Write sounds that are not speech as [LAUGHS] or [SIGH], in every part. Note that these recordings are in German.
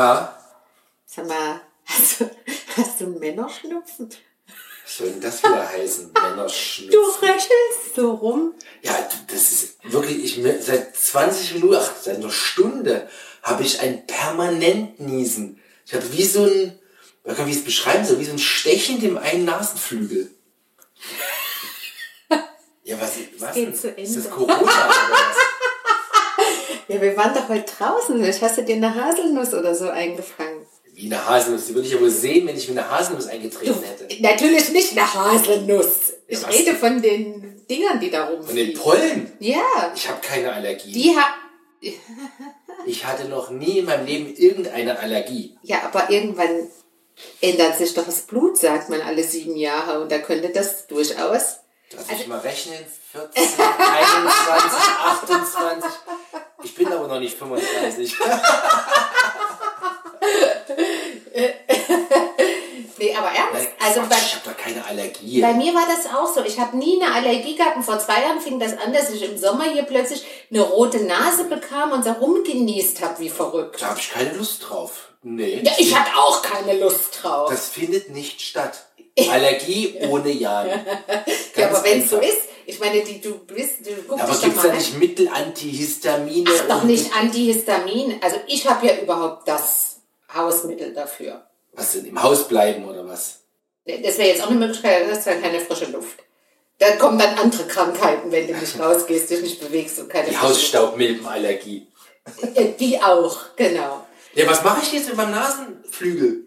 Ja. Sag mal, hast du, hast du einen Männerschnupfen? Was soll denn das wieder heißen? [LAUGHS] Männerschnupfen. Du röchelst so rum. Ja, das ist wirklich, ich seit 20 Minuten, ach, seit einer Stunde habe ich ein permanent Niesen. Ich habe wie so ein, wie kann ich es beschreiben, so wie so ein Stechen dem einen Nasenflügel. [LAUGHS] Ja, was, was Ist das Corona oder was? Ja, wir waren doch heute draußen. Vielleicht hast du dir eine Haselnuss oder so eingefangen. Wie eine Haselnuss. Die würde ich ja wohl sehen, wenn ich mir eine Haselnuss eingetreten hätte. Natürlich nicht eine Haselnuss. Ich Ja, rede von den Dingern, die da Von den rumfliegen. Pollen? Ja, Ich habe keine Allergie. die ha [LAUGHS] Ich hatte noch nie in meinem Leben irgendeine Allergie. Ja, aber irgendwann ändert sich doch das Blut, sagt man alle sieben Jahre. Und da könnte das durchaus. Lass Also mich mal rechnen. 14, 21, noch nicht 35. [LAUGHS] Nee, aber ernst. Also bei, ich habe doch keine Allergie. bei mir war das auch so. Ich habe nie eine Allergie gehabt. Und vor zwei Jahren fing das an, dass ich im Sommer hier plötzlich eine rote Nase bekam und so rumgenießt habe wie verrückt. Da habe ich keine Lust drauf. Nee. Ja, ich hatte auch keine Lust drauf. Das findet nicht statt. Allergie ohne Jan. [LAUGHS] ja, aber wenn es so ist, ich meine, die, du bist, du guckst Aber gibt es da nicht Mittel, Antihistamine? Ach, doch nicht Antihistamin. Also ich habe ja überhaupt das Hausmittel dafür. Was denn, im Haus bleiben oder was? Das wäre jetzt auch eine Möglichkeit, hast zwar keine frische Luft. Dann kommen dann andere Krankheiten, wenn du nicht rausgehst, dich nicht bewegst und keine Die Hausstaubmilbenallergie. Äh, Die auch, genau. Ja, was mache ich jetzt mit meinem Nasenflügel?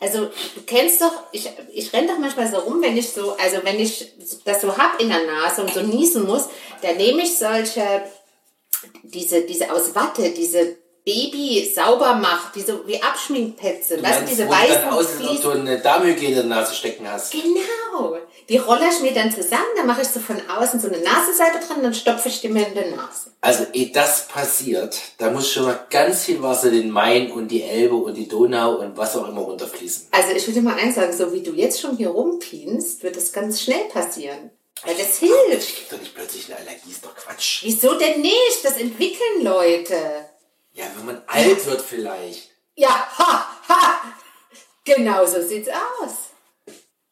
Also du kennst doch, ich, ich renne doch manchmal so rum, wenn ich so, also wenn ich das so hab in der Nase und so niesen muss, dann nehme ich solche, diese, diese aus Watte, diese Baby-Saubermach, diese wie Abschminkpätze, weißt du, diese weißen aussieht, ob du eine Darmhygiene in der Nase stecken hast. Genau. Die roller ich mir dann zusammen, dann mache ich so von außen so eine Nasenseite dran, dann stopfe ich die mir in die Nase. Also, ehe das passiert, da muss schon mal ganz viel Wasser den Main und die Elbe und die Donau und was auch immer runterfließen. Also ich würde mal eins sagen, so wie du jetzt schon hier rumpinst, wird das ganz schnell passieren. Weil das hilft. Ich krieg doch nicht plötzlich eine Allergie, ist doch Quatsch. Wieso denn nicht? Das entwickeln Leute. Ja, wenn man alt wird vielleicht. Ja, ha, ha. Genau so sieht's aus.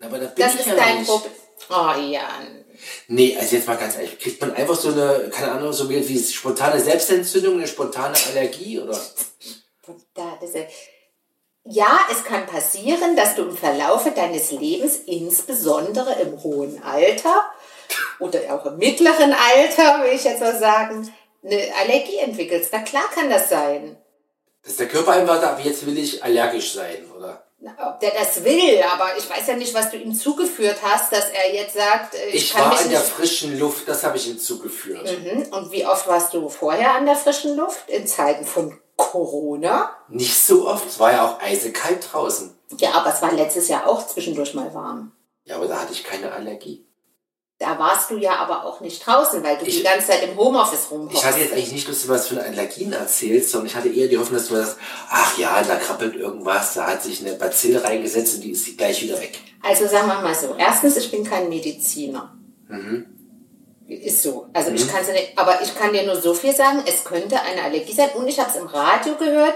Aber da bin Das ich ist ja dein nicht. Problem. Oh Jan. Nee, also jetzt mal ganz ehrlich, kriegt man einfach so eine, keine Ahnung, so wie, wie spontane Selbstentzündung, eine spontane Allergie oder? Ja, es kann passieren, dass du im Verlaufe deines Lebens, insbesondere im hohen Alter oder auch im mittleren Alter, will ich jetzt mal sagen, eine Allergie entwickelst. Na klar kann das sein. Dass der Körper einfach sagt, ab jetzt will ich allergisch sein, oder? Na, Ob der das will, aber ich weiß ja nicht, was du ihm zugeführt hast, dass er jetzt sagt, äh, ich, Ich kann war in der frischen Luft, das habe ich hinzugeführt. Mhm. Und wie oft warst du vorher an der frischen Luft? In Zeiten von Corona? Nicht so oft, es war ja auch eisekalt draußen. Ja, aber es war letztes Jahr auch zwischendurch mal warm. Ja, aber da hatte ich keine Allergie. Da warst du ja aber auch nicht draußen, weil du Ich- die ganze Zeit im Homeoffice Ich rumhockst. hatte jetzt eigentlich nicht Lust, was für Allergien erzählst, sondern ich hatte eher die Hoffnung, dass du sagst, ach ja, da krabbelt irgendwas, da hat sich eine Bazille reingesetzt und die ist gleich wieder weg. Also sagen wir mal so. Erstens, ich bin kein Mediziner. Mhm. Ist so. Also ich kann es nicht, aber ich kann dir nur so viel sagen, es könnte eine Allergie sein. Und ich habe es im Radio gehört,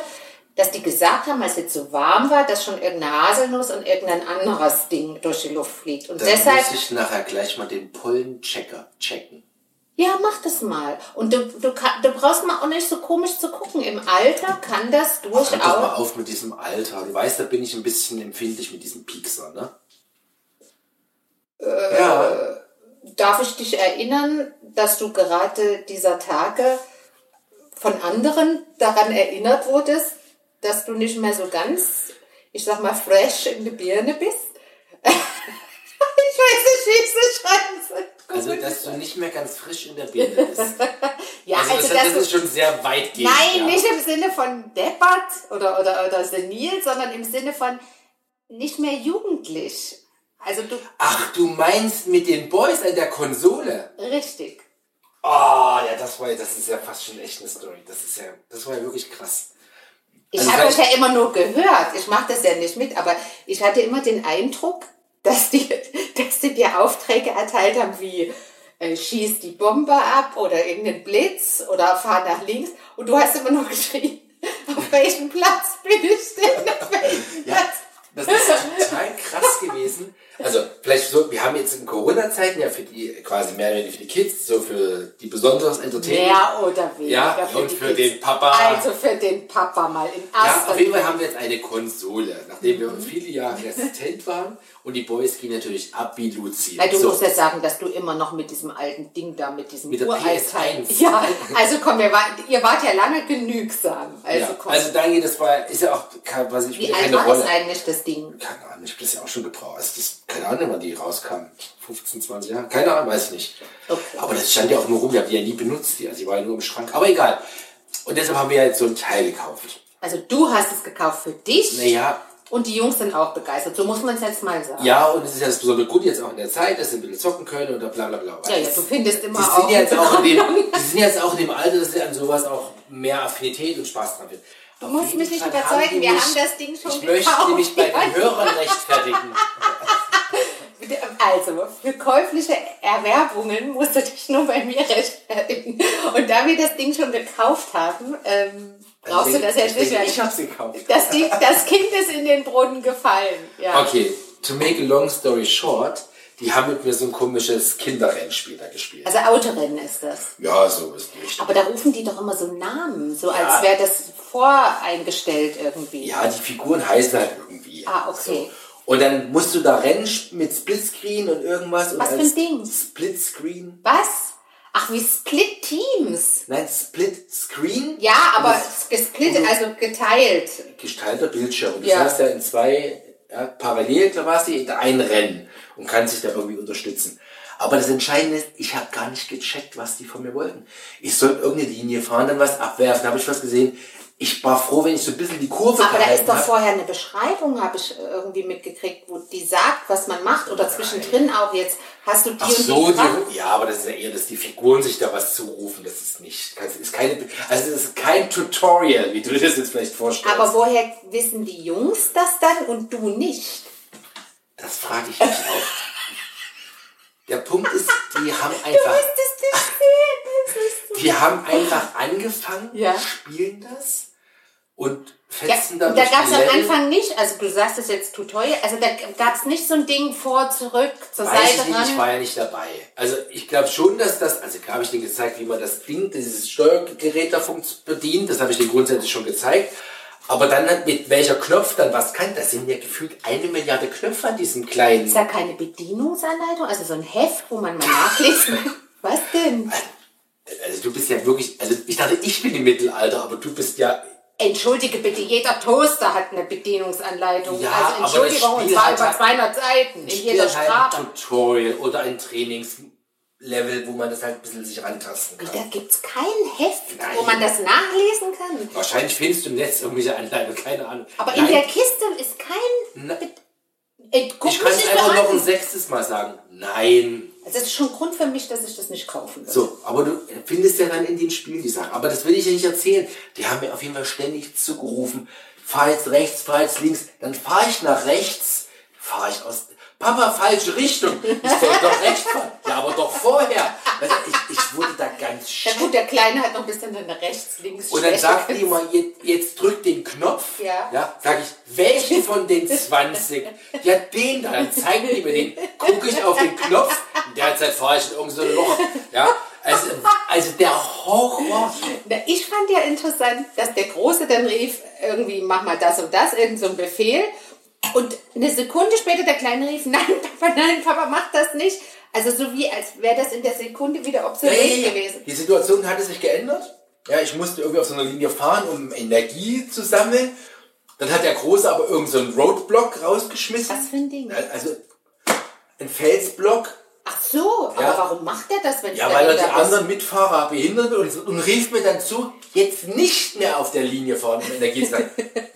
dass die gesagt haben, als es jetzt so warm war, dass schon irgendeine Haselnuss und irgendein anderes Ding durch die Luft fliegt. Und Dann deshalb, muss ich nachher gleich mal den Pollenchecker checken. ja, mach das mal. Und du, du, du brauchst mal auch nicht so komisch zu gucken. Im Alter kann das Hör doch mal durchaus. auf mit diesem Alter. Du weißt, da bin ich ein bisschen empfindlich mit diesem Piekser, ne? Äh, ja, Darf ich dich erinnern, dass du gerade dieser Tage von anderen daran erinnert wurdest, dass du nicht mehr so ganz, ich sag mal, fresh in die Birne bist? [LAUGHS] ich weiß nicht, wie ich es schreiben soll. also dass du nicht mehr ganz frisch in der Birne [LAUGHS] bist. Ja, Also, also, das, das ist schon sehr weitgehend. nein, ja. nicht im Sinne von deppert oder, oder, oder senil, sondern im Sinne von nicht mehr jugendlich. Also du, Ach, du meinst mit den Boys an der Konsole? richtig. Oh, ja, das war das ist ja fast schon echt eine Story. Das ist ja, das war ja wirklich krass. Ich Also habe das ja immer nur gehört. Ich mache das ja nicht mit, aber ich hatte immer den Eindruck, dass die, [LAUGHS] dass die dir Aufträge erteilt haben wie äh, schieß die Bombe ab oder irgendeinen Blitz oder fahr nach links und du hast immer nur geschrien, [LAUGHS] auf welchem Platz bin ich denn? Auf [LAUGHS] welchem Ja, Platz? das ist total krass gewesen. Vielleicht so, wir haben jetzt in Corona-Zeiten ja für die, quasi mehr oder weniger für die Kids, so für die besonders Entertainment. Mehr oder weniger. Ja, und die für Kids. den Papa. Also für den Papa mal in Ja, erster auf jeden Fall haben wir jetzt eine Konsole, nachdem wir viele Jahre Assistent waren. Und die Boys gehen natürlich ab wie Luzi. Weil du So. musst ja sagen, dass du immer noch mit diesem alten Ding da, mit diesem Mit. PS1. [LAUGHS] Ja, also komm, wir war, ihr wart ja lange genügsam. Also ja, komm. also Daniel, das war, ist ja auch, was ich Wie alt war Rolle. das eigentlich, das Ding? Keine Ahnung, ich habe das ja auch schon gebraucht. Also das, keine Ahnung, wann die rauskam. 15, 20 Jahre? Keine Ahnung, weiß ich nicht. Okay. Aber das stand ja auch nur rum, wir haben die ja nie benutzt. Die, also die war ja nur im Schrank. Aber egal. Und deshalb haben wir jetzt so ein Teil gekauft. Also du hast es gekauft für dich Naja, und die Jungs sind auch begeistert. So muss man es jetzt mal sagen. ja, und es ist ja das besondere Gut jetzt auch in der Zeit, dass sie ein bisschen zocken können oder bla bla bla. Ja, ja, du findest immer die auch. sind, jetzt auch in dem, [LAUGHS] die sind jetzt auch in dem Alter, dass sie an sowas auch mehr Affinität und Spaß dran wird. Du musst mich nicht überzeugen, wir haben das Ding schon Ich möchte gekauft. nämlich bei Ja. den [LAUGHS] Hörern rechtfertigen. Also, für käufliche Erwerbungen musst du dich nur bei mir rechtfertigen. Und da wir das Ding schon gekauft haben, ähm, brauchst du das jetzt nicht mehr. Ich hab's gekauft. Das, Ding, das Kind ist in den Brunnen gefallen. Ja. Okay, to make a long story short, die haben mit mir so ein komisches Kinderrennspiel da gespielt. Also Autorennen ist das. Ja, so ist nicht. Aber da rufen die doch immer so Namen, so Ja. als wäre das voreingestellt irgendwie. Ja, die Figuren heißen halt irgendwie. Ah, okay. So. Und dann musst du da rennen mit Splitscreen und irgendwas. Und Was für ein Ding? Splitscreen. Was? Ach, wie Split Teams. Nein, Split Screen. Ja, aber Das gesplittet, also geteilt. gestalter Bildschirm. Und Du Ja. hast ja in zwei ja, parallel quasi in ein Rennen und kannst dich da irgendwie unterstützen. Aber das Entscheidende ist, ich habe gar nicht gecheckt, was die von mir wollten. Ich sollte irgendeine Linie fahren, dann was abwerfen, habe ich was gesehen. Ich war froh, wenn ich so ein bisschen die Kurve Aber da ist doch hab. vorher eine Beschreibung, habe ich irgendwie mitgekriegt, wo die sagt, was man macht oder zwischendrin auch jetzt. Hast du die Ach und so, die, ja, aber das ist ja eher, dass die Figuren sich da was zurufen. Das ist nicht, das ist keine, also das ist kein Tutorial, wie du dir das jetzt vielleicht vorstellst. Aber woher wissen die Jungs das dann und du nicht? das frage ich mich auch. Der Punkt ist, die [LAUGHS] haben einfach, die haben einfach angefangen, Ja. spielen das und Ja, fetzen da und da gab es am. Anfang nicht, also du sagst es jetzt Tutorial, also da gab es nicht so ein Ding vor, zurück, zur Weiß ich Seite nicht, ich war ja nicht dabei. Also ich glaube schon, dass das, also habe ich denen gezeigt, wie man das Ding, dieses Steuergerät da funkt- bedient, das habe ich denen grundsätzlich schon gezeigt. Aber dann mit welcher Knopf dann was kann, das sind ja gefühlt eine Milliarde Knöpfe an diesem kleinen. Ist da keine Bedienungsanleitung, also so ein Heft, wo man mal nachlesen kann? [LAUGHS] Was denn? Also du bist ja wirklich, also ich dachte, ich bin im Mittelalter, aber du bist ja, Entschuldige bitte, jeder Toaster hat eine Bedienungsanleitung. Ja, also aber das Entschuldigung, und Spiel zwar über halt- 200 Seiten in jeder Spiel halt ein Sprache. Tutorial oder ein Trainingslevel, wo man das halt ein bisschen sich rantasten kann. Da gibt es kein Heft, Nein. wo man das nachlesen kann. Wahrscheinlich findest du im Netz irgendwelche Anleitungen, keine Ahnung. Aber in Nein, der Kiste ist kein... Be- Äh, ich kann es einfach noch ein sechstes Mal sagen. Nein. Also das ist schon Grund für mich, dass ich das nicht kaufen würde. So, aber du findest ja dann in den Spielen die Sachen. Aber das will ich ja nicht erzählen. Die haben mir auf jeden Fall ständig zugerufen. Fahr jetzt rechts, fahr jetzt links. Dann fahre ich nach rechts. Fahre ich aus... Papa, falsche Richtung. Ich soll doch rechts fahren. Ja, aber doch vorher. Also ich, ich wurde da ganz Ja schön. gut, der Kleine hat noch ein bisschen eine rechts-links Und dann sagt die immer, jetzt, jetzt drück den Knopf. Ja. ja sag ich, welchen von den 20? Ja, den da. Dann zeigen die mir den. Gucke ich auf den Knopf. In der Zeit fahre ich in irgendein so Loch. Ja, also, also der Horror. Ich fand ja interessant, dass der Große dann rief, irgendwie mach mal das und das, irgend so ein Befehl. Und eine Sekunde später der Kleine rief, nein, Papa, nein, Papa, mach das nicht. Also so wie, als wäre das in der Sekunde wieder obsolet gewesen. Die Situation hatte sich geändert. Ja, ich musste irgendwie auf so einer Linie fahren, um Energie zu sammeln. Dann hat der Große aber irgendeinen so einen Roadblock rausgeschmissen. Was für ein Ding? Also ein Felsblock. Ach so, aber Ja. warum macht er das, wenn Ja, du weil er die anderen Mitfahrer behindert und, und rief mir dann zu, jetzt nicht mehr auf der Linie fahren um Energie zu sammeln. [LAUGHS]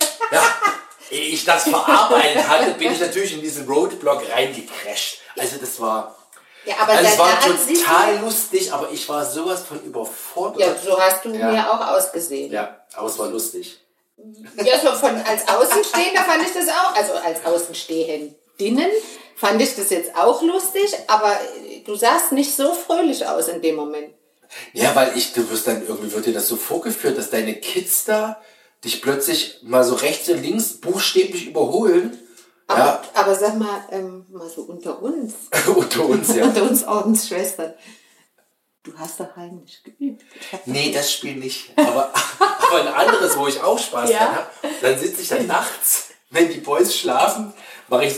Ich das verarbeitet hatte, bin ich natürlich in diesen Roadblock reingecrasht. Also das war, Ja, aber also es war total lustig, aber ich war sowas von überfordert. Ja, so hast du Ja. mir auch ausgesehen. Ja, aber es war lustig. Ja, so von als Außenstehender fand ich das auch, also als Außenstehendinnen fand ich das jetzt auch lustig, aber du sahst nicht so fröhlich aus in dem Moment. Ja, weil ich, du wirst dann irgendwie, wird dir das so vorgeführt, dass deine Kids da dich plötzlich mal so rechts und links buchstäblich überholen. Aber, Ja, aber sag mal, ähm, mal so unter uns, [LAUGHS] unter uns, ja. unter uns Ordensschwestern. Du hast doch heimlich geübt. Nee, das Spiel nicht. Aber, [LAUGHS] aber ein anderes, wo ich auch Spaß Ja. dran habe. Dann sitze ich dann nachts, wenn die Boys schlafen, mache ich,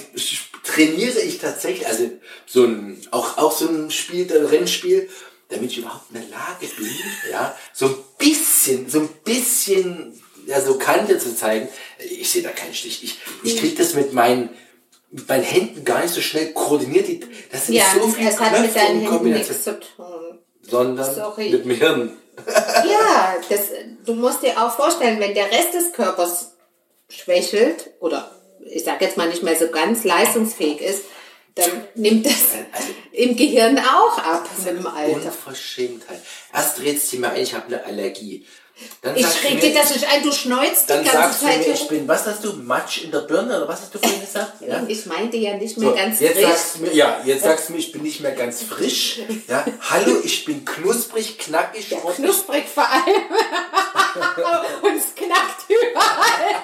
trainiere ich tatsächlich, also so ein, auch, auch so ein Spiel, ein Rennspiel, damit ich überhaupt in der Lage bin, ja, so ein bisschen, so ein bisschen, ja, so Kante zu zeigen. Ich sehe da keinen Stich. Ich, ich kriege das mit meinen, mit meinen Händen gar nicht so schnell koordiniert. Das sind ja, so viele es hat mit deinen Händen nichts zu tun. sondern Sorry. mit dem Hirn. [LAUGHS] Ja, das, du musst dir auch vorstellen, wenn der Rest des Körpers schwächelt oder ich sag jetzt mal nicht mehr so ganz leistungsfähig ist, dann nimmt das Also- im Gehirn auch ab mit dem Alter. Unverschämtheit. Erst redest du mir ein, ich habe eine Allergie. Dann Ich du reg dir das nicht ein, du schneuzt Dann die ganze sagst du Zeit mir, ich bin, was hast du, Matsch in der Birne oder was hast du vorhin gesagt? Ja? Ich meinte ja nicht mehr So, ganz jetzt frisch. sagst du mir, ja, jetzt sagst du mir, ich bin nicht mehr ganz frisch. Ja, hallo, ich bin knusprig, knackig, Ja, knusprig vor allem. [LAUGHS] Und es knackt überall.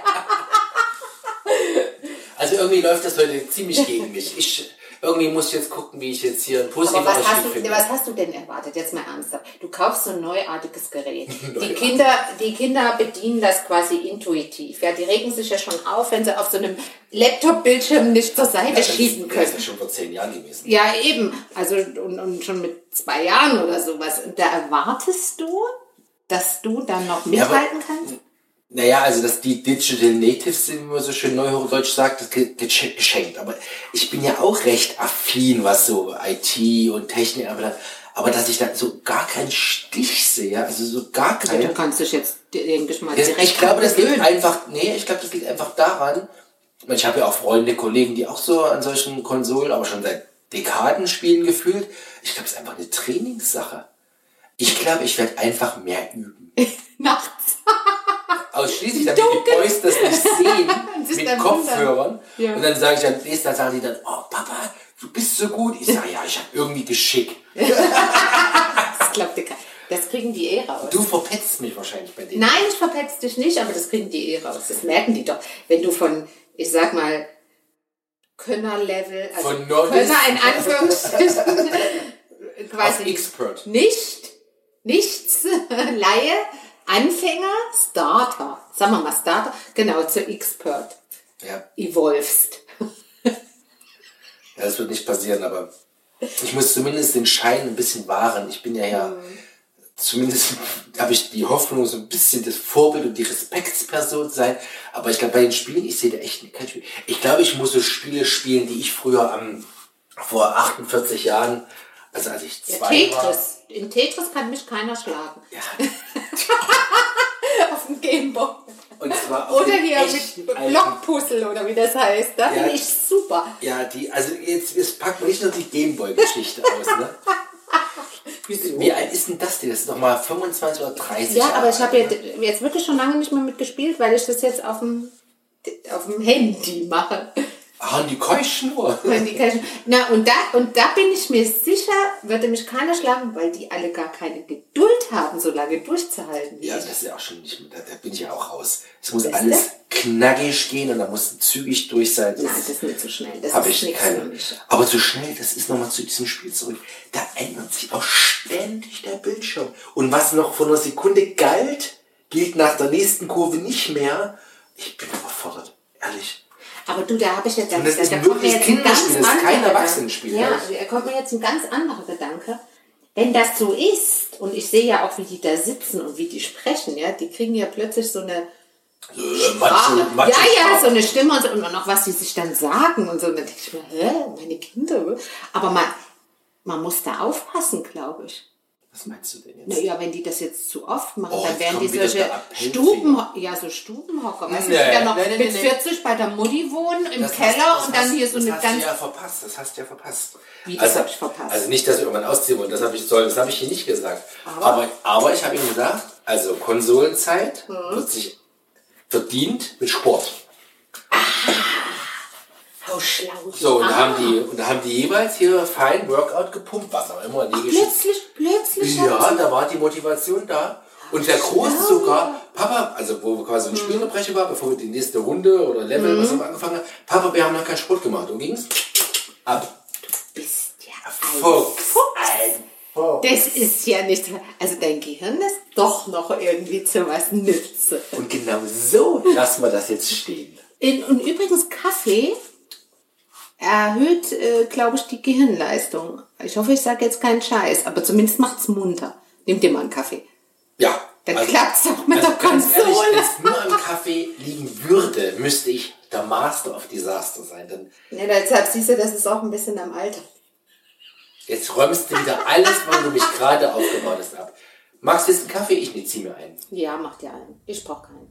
Also irgendwie läuft das heute ziemlich gegen mich. Ich, irgendwie muss ich jetzt gucken, wie ich jetzt hier ein positives Aber was hast, du, was hast du denn erwartet? Jetzt mal ernsthaft. Du kaufst so ein neuartiges Gerät. [LAUGHS] Die. Kinder, die Kinder bedienen das quasi intuitiv. Ja, die regen sich ja schon auf, wenn sie auf so einem Laptop-Bildschirm nicht zur Seite Ja, schieben ist, das können. ist schon vor zehn Jahren gewesen. Ja, eben. Also und, und schon mit zwei Jahren oder sowas. Und da erwartest du, dass du dann noch Ja, mithalten kannst? Naja, also dass die Digital Natives sind, wie man so schön neuhochdeutsch sagt, das ge- ge- geschenkt. Aber ich bin ja auch recht affin, was so IT und Technik anbelangt. Aber dass ich da so gar keinen Stich sehe, also so gar Ja, keinen. du kannst dich jetzt, denke ich mal, direkt ich glaube, das liegt einfach, nee, ich glaube, das liegt einfach daran, ich habe ja auch Freunde, Kollegen, die auch so an solchen Konsolen, aber schon seit Dekaden spielen gefühlt. Ich glaube, es ist einfach eine Trainingssache. Ich glaube, ich werde einfach mehr üben. [LAUGHS] Nachts. Ausschließlich, damit die Dunkel. Boys das nicht sehen, [LAUGHS] sich mit Kopfhörern. Ja. Und dann sage ich dann, nächsten Tag sagen die dann, oh Papa, du bist so gut. Ich sage, ja, ich habe irgendwie Geschick. [LAUGHS] Das klappt dir Das kriegen die eh raus. Du verpetzt mich wahrscheinlich bei denen. Nein, ich verpetz dich nicht, aber das kriegen die eh raus. Das merken die doch. Wenn du von, ich sag mal, Könnerlevel, also Von Novice. Könner in Anführungsstrichen, [LAUGHS] quasi Expert. nicht, nichts, Laie, Anfänger, Starter, sagen wir mal Starter, genau, zu Expert, Ja. evolvest. [LAUGHS] ja, das wird nicht passieren, aber ich muss zumindest den Schein ein bisschen wahren. Ich bin ja ja, zumindest [LAUGHS] habe ich die Hoffnung, so ein bisschen das Vorbild und die Respektsperson zu sein. Aber ich glaube, bei den Spielen, ich sehe da echt kein Spiel. Ich glaube, ich muss so Spiele spielen, die ich früher am, vor 48 Jahren, also als ich Ja, zwei war. Tetris. In Tetris kann mich keiner schlagen. Ja, [LAUGHS] Dem Gameboy. und zwar Oder hier mit alten Blockpuzzle oder wie das heißt. Da Ja. bin ich super. Ja, die, also jetzt, jetzt packen wir nicht nur die Gameboy-Geschichte aus, ne? [LAUGHS] Wieso? Wie alt ist denn das denn? Das ist doch mal 25 oder 30 Ja, Jahre aber ich habe alt, jetzt, jetzt wirklich schon lange nicht mehr mitgespielt, weil ich das jetzt auf dem, auf dem Handy mache. Ne? Ah, die keine- [LAUGHS] Na, und da, und da bin ich mir sicher, würde mich keiner schlagen, weil die alle gar keine Geduld haben, so lange durchzuhalten. Ja, das ist ja auch schon nicht, da, da bin ich ja auch raus. Es muss alles du? knackig gehen und da muss zügig durch sein. Nein, das ist nicht so schnell. Das habe ist ich keine. Aber zu schnell, das ist nochmal zu diesem Spiel zurück. Da ändert sich auch ständig der Bildschirm. Und was noch vor einer Sekunde galt, gilt nach der nächsten Kurve nicht mehr. Ich bin überfordert, ehrlich. Aber du, da habe ich jetzt, da, Und das da, ist da kommt mir jetzt ein ganz kein anderer Gedanke. Erwachsenenspiel, Ja, da kommt mir jetzt ein ganz anderer Gedanke. Wenn das so ist, und ich sehe ja auch, wie die da sitzen und wie die sprechen, ja, die kriegen ja plötzlich so eine Äh, Sprache. Macho, Macho ja, ja, so eine Stimme und, so, und noch was die sich dann sagen und so. Und dann denke ich mir, hä, meine Kinder. Aber man, man muss da aufpassen, glaube ich. Was meinst du denn jetzt? Naja, wenn die das jetzt zu oft machen, Oh, dann werden die solche. Stuben, ja, so Stubenhocker, weißt du, Nee, die dann noch nee, nee, mit nee, nee. 40 bei der Mutti wohnen, im Das Keller hast- das und dann hast- hier so das eine hast ganz du ja verpasst, das hast du ja verpasst. Wie, das hab ich verpasst? Also nicht, dass wir irgendwann ausziehen wollen, das habe ich, soll, das habe ich hier nicht gesagt. Aber? Aber, aber, ich habe ihm gesagt, also Konsolenzeit Mhm. wird sich verdient mit Sport. Schlau. So, und, da Ah. haben die, und da haben die jeweils hier fein Workout gepumpt, was auch immer, Liegestütz. Plötzlich, plötzlich. Ja, da war die Motivation da. Und der Große sogar, Papa, also wo wir quasi ein Spielunterbrecher war, bevor wir die nächste Runde oder Level, was haben wir angefangen haben, Papa, wir haben noch keinen Sport gemacht. Und ging's? Ab. Bist ja ein Fuchs. Ein Fuchs. Das ist ja nicht. Also dein Gehirn ist doch noch irgendwie zu was nütze. Und genau so lassen wir das jetzt stehen. In, und übrigens, Kaffee erhöht, äh, glaube ich, die Gehirnleistung. Ich hoffe, ich sage jetzt keinen Scheiß, aber zumindest macht's munter. Nimm dir mal einen Kaffee. Ja. Dann klappt's auch mit also der ganz ehrlich, Konsole. wenn es nur am Kaffee liegen würde, müsste ich der Master of Disaster sein. Dann Ja, deshalb siehst du, das ist auch ein bisschen am Alter. jetzt räumst du wieder alles, was du mich gerade aufgebaut hast, ab. Magst du jetzt einen Kaffee? Ich ne, zieh mir einen. Ja, mach dir einen. Ich brauch keinen.